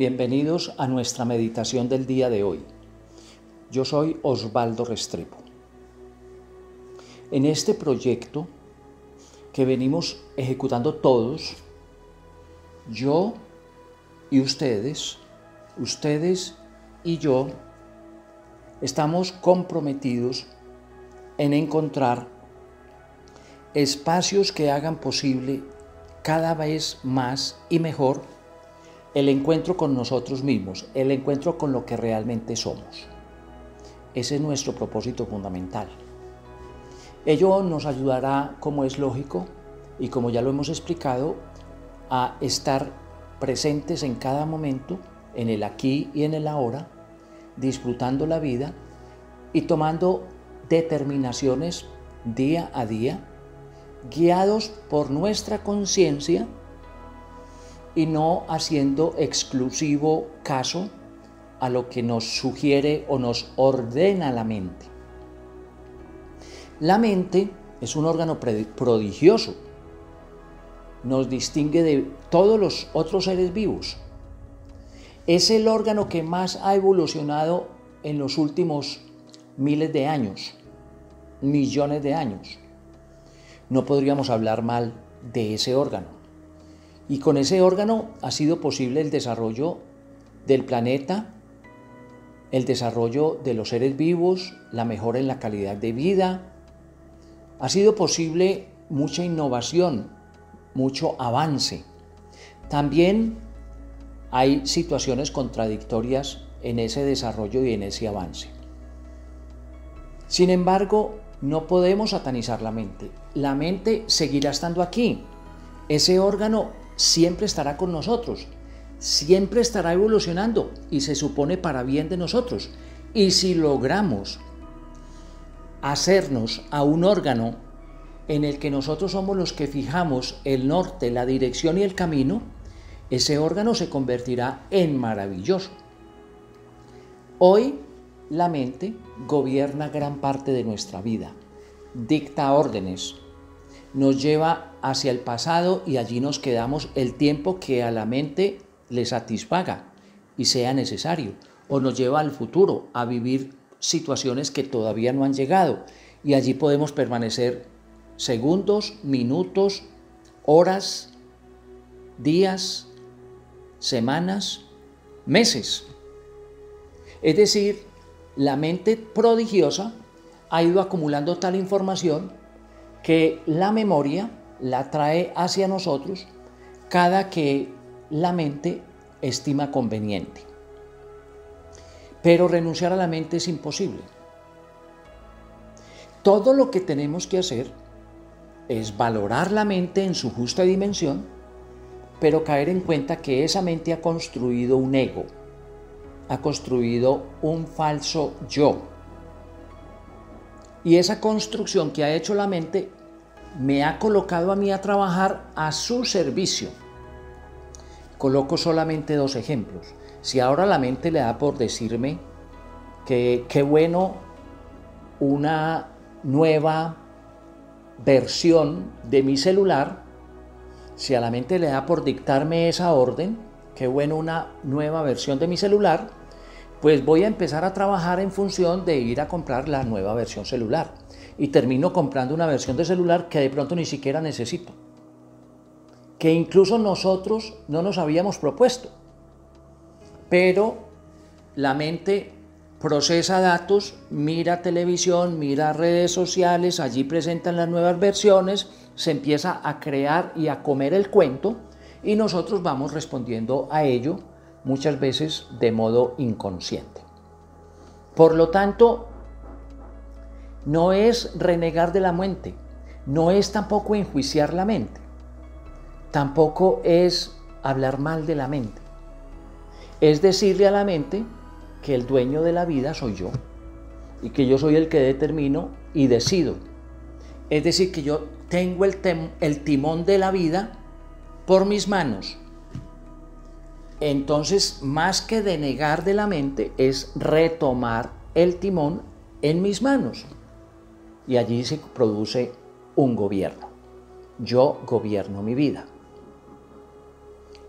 Bienvenidos a nuestra meditación del día de hoy. Yo soy Osvaldo Restrepo. En este proyecto que venimos ejecutando todos, yo y ustedes, ustedes y yo, estamos comprometidos en encontrar espacios que hagan posible cada vez más y mejor el encuentro con nosotros mismos, el encuentro con lo que realmente somos. Ese es nuestro propósito fundamental. Ello nos ayudará, como es lógico y como ya lo hemos explicado, a estar presentes en cada momento, en el aquí y en el ahora, disfrutando la vida y tomando determinaciones día a día guiados por nuestra conciencia y no haciendo exclusivo caso a lo que nos sugiere o nos ordena la mente. La mente es un órgano prodigioso, nos distingue de todos los otros seres vivos. Es el órgano que más ha evolucionado en los últimos miles de años, millones de años no podríamos hablar mal de ese órgano. Y con ese órgano ha sido posible el desarrollo del planeta, el desarrollo de los seres vivos, la mejora en la calidad de vida. Ha sido posible mucha innovación, mucho avance. También hay situaciones contradictorias en ese desarrollo y en ese avance. Sin embargo, no podemos satanizar la mente. La mente seguirá estando aquí. Ese órgano siempre estará con nosotros. Siempre estará evolucionando y se supone para bien de nosotros. Y si logramos hacernos a un órgano en el que nosotros somos los que fijamos el norte, la dirección y el camino, ese órgano se convertirá en maravilloso. Hoy la mente gobierna gran parte de nuestra vida, dicta órdenes, nos lleva hacia el pasado y allí nos quedamos el tiempo que a la mente le satisfaga y sea necesario, o nos lleva al futuro a vivir situaciones que todavía no han llegado y allí podemos permanecer segundos, minutos, horas, días, semanas, meses. Es decir, la mente prodigiosa ha ido acumulando tal información que la memoria la trae hacia nosotros cada que la mente estima conveniente. Pero renunciar a la mente es imposible. Todo lo que tenemos que hacer es valorar la mente en su justa dimensión, pero caer en cuenta que esa mente ha construido un ego, ha construido un falso yo. Y esa construcción que ha hecho la mente me ha colocado a mí a trabajar a su servicio. Coloco solamente dos ejemplos. Si ahora la mente le da por decirme que qué bueno una nueva versión de mi celular, si a la mente le da por dictarme esa orden, qué bueno una nueva versión de mi celular, pues voy a empezar a trabajar en función de ir a comprar la nueva versión celular. Y termino comprando una versión de celular que de pronto ni siquiera necesito. Que incluso nosotros no nos habíamos propuesto. Pero la mente procesa datos, mira televisión, mira redes sociales, allí presentan las nuevas versiones, se empieza a crear y a comer el cuento y nosotros vamos respondiendo a ello muchas veces de modo inconsciente. Por lo tanto, no es renegar de la mente, no es tampoco enjuiciar la mente, tampoco es hablar mal de la mente. Es decirle a la mente que el dueño de la vida soy yo y que yo soy el que determino y decido. Es decir, que yo tengo el, el timón de la vida por mis manos entonces, más que denegar de la mente, es retomar el timón en mis manos. Y allí se produce un gobierno. Yo gobierno mi vida.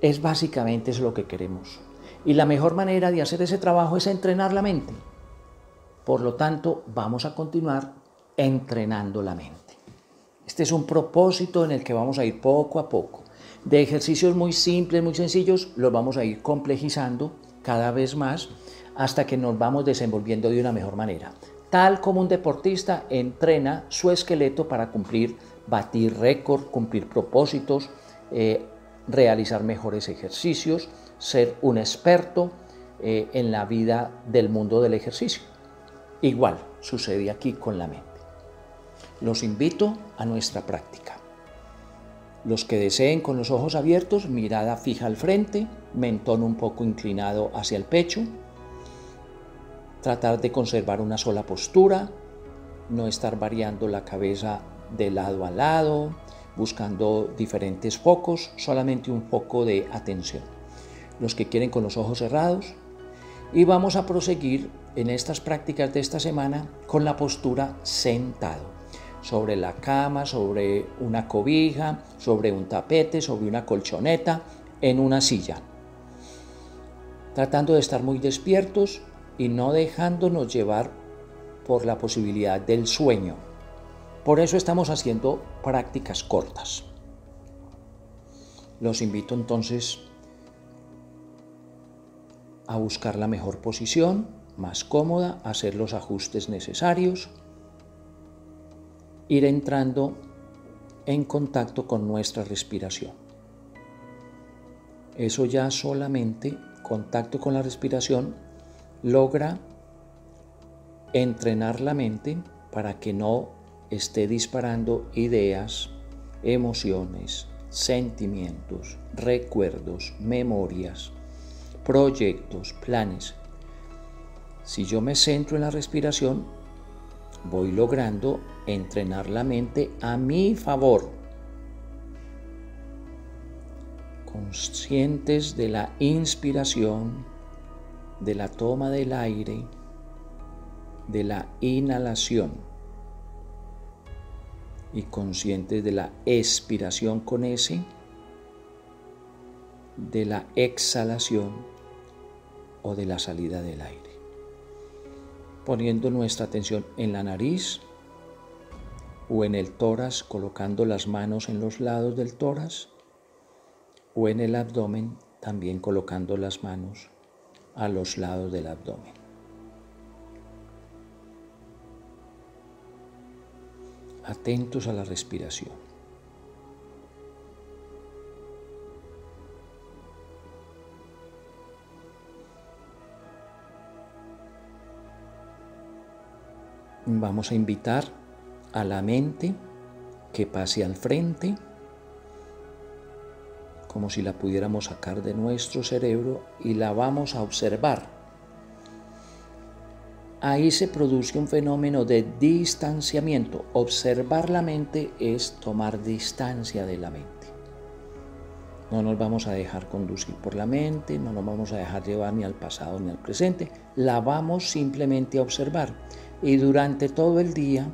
Es básicamente es lo que queremos. Y la mejor manera de hacer ese trabajo es entrenar la mente. Por lo tanto, vamos a continuar entrenando la mente. Este es un propósito en el que vamos a ir poco a poco. De ejercicios muy simples, muy sencillos, los vamos a ir complejizando cada vez más hasta que nos vamos desenvolviendo de una mejor manera. Tal como un deportista entrena su esqueleto para cumplir, batir récord, cumplir propósitos, eh, realizar mejores ejercicios, ser un experto eh, en la vida del mundo del ejercicio. Igual sucede aquí con la mente. Los invito a nuestra práctica. Los que deseen con los ojos abiertos, mirada fija al frente, mentón un poco inclinado hacia el pecho, tratar de conservar una sola postura, no estar variando la cabeza de lado a lado, buscando diferentes focos, solamente un foco de atención. Los que quieren con los ojos cerrados. Y vamos a proseguir en estas prácticas de esta semana con la postura sentado sobre la cama, sobre una cobija, sobre un tapete, sobre una colchoneta, en una silla. Tratando de estar muy despiertos y no dejándonos llevar por la posibilidad del sueño. Por eso estamos haciendo prácticas cortas. Los invito entonces a buscar la mejor posición, más cómoda, hacer los ajustes necesarios ir entrando en contacto con nuestra respiración. Eso ya solamente, contacto con la respiración, logra entrenar la mente para que no esté disparando ideas, emociones, sentimientos, recuerdos, memorias, proyectos, planes. Si yo me centro en la respiración, voy logrando entrenar la mente a mi favor. Conscientes de la inspiración, de la toma del aire, de la inhalación y conscientes de la expiración con ese, de la exhalación o de la salida del aire poniendo nuestra atención en la nariz o en el tórax, colocando las manos en los lados del tórax, o en el abdomen, también colocando las manos a los lados del abdomen. Atentos a la respiración. Vamos a invitar a la mente que pase al frente, como si la pudiéramos sacar de nuestro cerebro y la vamos a observar. Ahí se produce un fenómeno de distanciamiento. Observar la mente es tomar distancia de la mente. No nos vamos a dejar conducir por la mente, no nos vamos a dejar llevar ni al pasado ni al presente, la vamos simplemente a observar y durante todo el día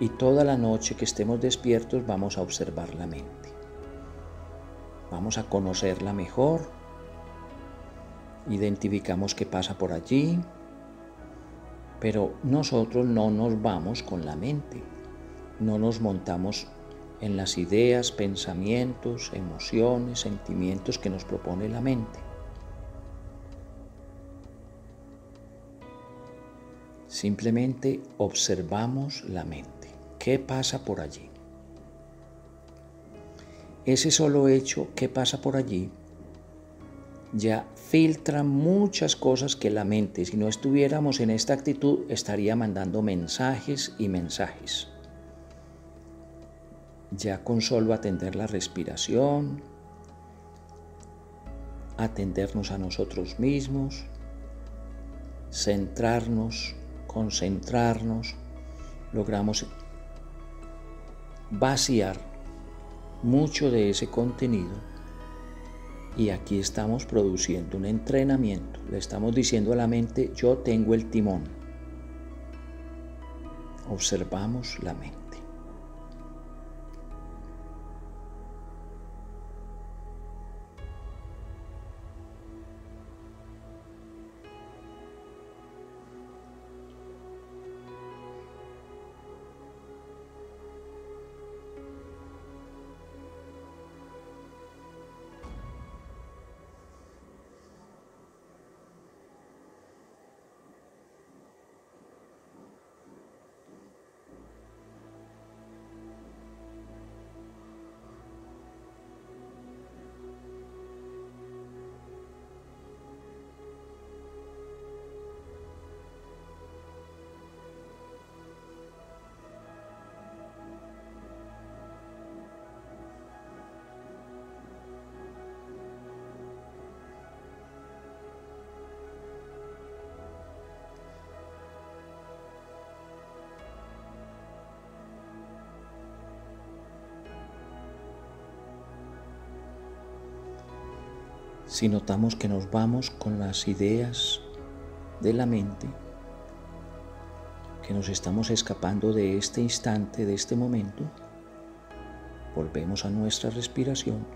y toda la noche que estemos despiertos vamos a observar la mente. Vamos a conocerla mejor. Identificamos qué pasa por allí. Pero nosotros no nos vamos con la mente. No nos montamos en las ideas, pensamientos, emociones, sentimientos que nos propone la mente. Simplemente observamos la mente. ¿Qué pasa por allí? Ese solo hecho, ¿qué pasa por allí? Ya filtra muchas cosas que la mente, si no estuviéramos en esta actitud, estaría mandando mensajes y mensajes. Ya con solo atender la respiración, atendernos a nosotros mismos, centrarnos concentrarnos, logramos vaciar mucho de ese contenido y aquí estamos produciendo un entrenamiento. Le estamos diciendo a la mente, yo tengo el timón. Observamos la mente. Si notamos que nos vamos con las ideas de la mente, que nos estamos escapando de este instante, de este momento, volvemos a nuestra respiración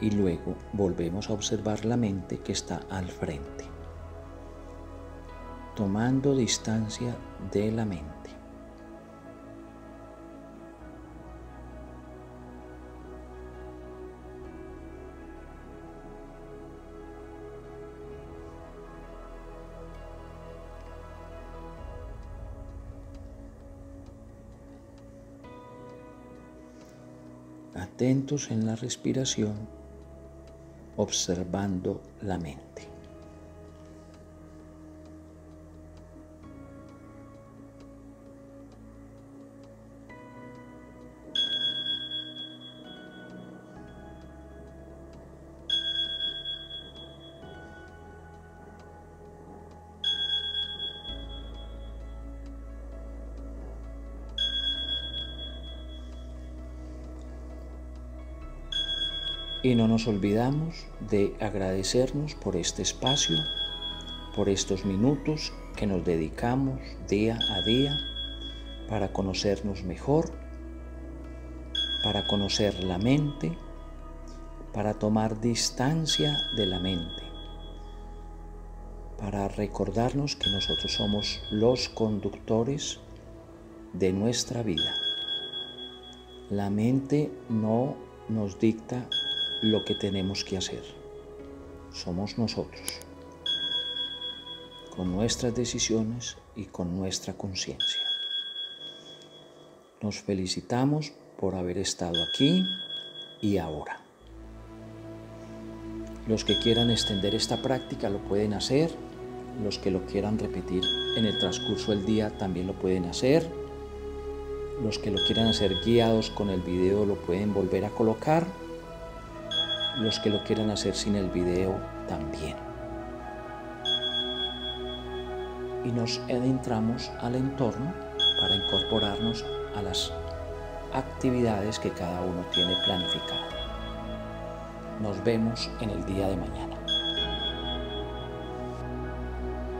y luego volvemos a observar la mente que está al frente, tomando distancia de la mente. Atentos en la respiración, observando la mente. Y no nos olvidamos de agradecernos por este espacio, por estos minutos que nos dedicamos día a día para conocernos mejor, para conocer la mente, para tomar distancia de la mente, para recordarnos que nosotros somos los conductores de nuestra vida. La mente no nos dicta lo que tenemos que hacer. Somos nosotros, con nuestras decisiones y con nuestra conciencia. Nos felicitamos por haber estado aquí y ahora. Los que quieran extender esta práctica lo pueden hacer. Los que lo quieran repetir en el transcurso del día también lo pueden hacer. Los que lo quieran hacer guiados con el video lo pueden volver a colocar los que lo quieran hacer sin el video también. Y nos adentramos al entorno para incorporarnos a las actividades que cada uno tiene planificado. Nos vemos en el día de mañana.